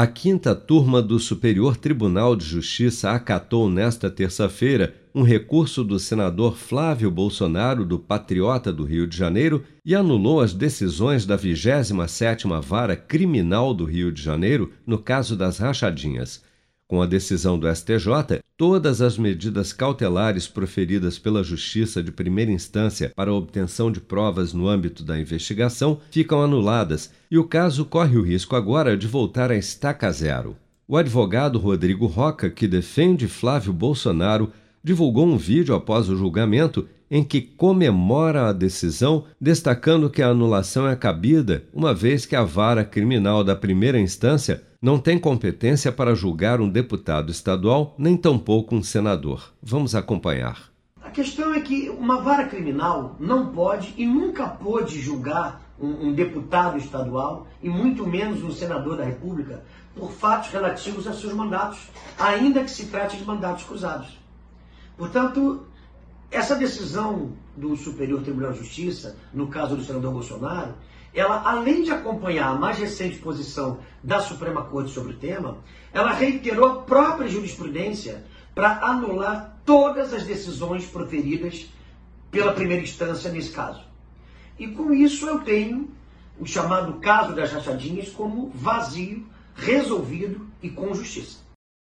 A quinta turma do Superior Tribunal de Justiça acatou nesta terça-feira um recurso do senador Flávio Bolsonaro, do Patriota do Rio de Janeiro, e anulou as decisões da 27ª Vara Criminal do Rio de Janeiro no caso das rachadinhas. Com a decisão do STJ, todas as medidas cautelares proferidas pela Justiça de primeira instância para a obtenção de provas no âmbito da investigação ficam anuladas e o caso corre o risco agora de voltar a estaca zero. O advogado Rodrigo Roca, que defende Flávio Bolsonaro, divulgou um vídeo após o julgamento em que comemora a decisão, destacando que a anulação é cabida, uma vez que a vara criminal da primeira instância não tem competência para julgar um deputado estadual, nem tampouco um senador. Vamos acompanhar. A questão é que uma vara criminal não pode e nunca pôde julgar um, um, deputado estadual e muito menos um senador da República por fatos relativos a seus mandatos, ainda que se trate de mandatos cruzados. Portanto, essa decisão do Superior Tribunal de Justiça, no caso do senador Bolsonaro, ela, além de acompanhar a mais recente posição da Suprema Corte sobre o tema, ela reiterou a própria jurisprudência para anular todas as decisões proferidas pela primeira instância nesse caso. E com isso eu tenho o chamado caso das rachadinhas como vazio, resolvido e com justiça.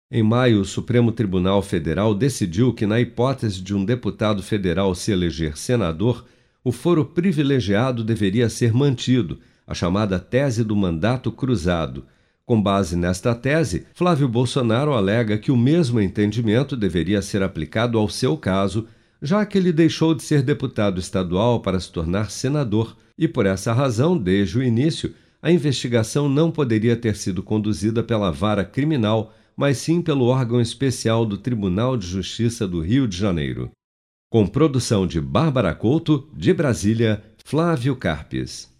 Em maio, o Supremo Tribunal Federal decidiu que, na hipótese de um deputado federal se eleger senador, o foro privilegiado deveria ser mantido, a chamada tese do mandato cruzado. Com base nesta tese, Flávio Bolsonaro alega que o mesmo entendimento deveria ser aplicado ao seu caso, já que ele deixou de ser deputado estadual para se tornar senador, e por essa razão, desde o início, a investigação não poderia ter sido conduzida pela vara criminal mas sim pelo órgão especial do Tribunal de Justiça do Rio de Janeiro. Com produção de Bárbara Couto, de Brasília, Flávio Carpes.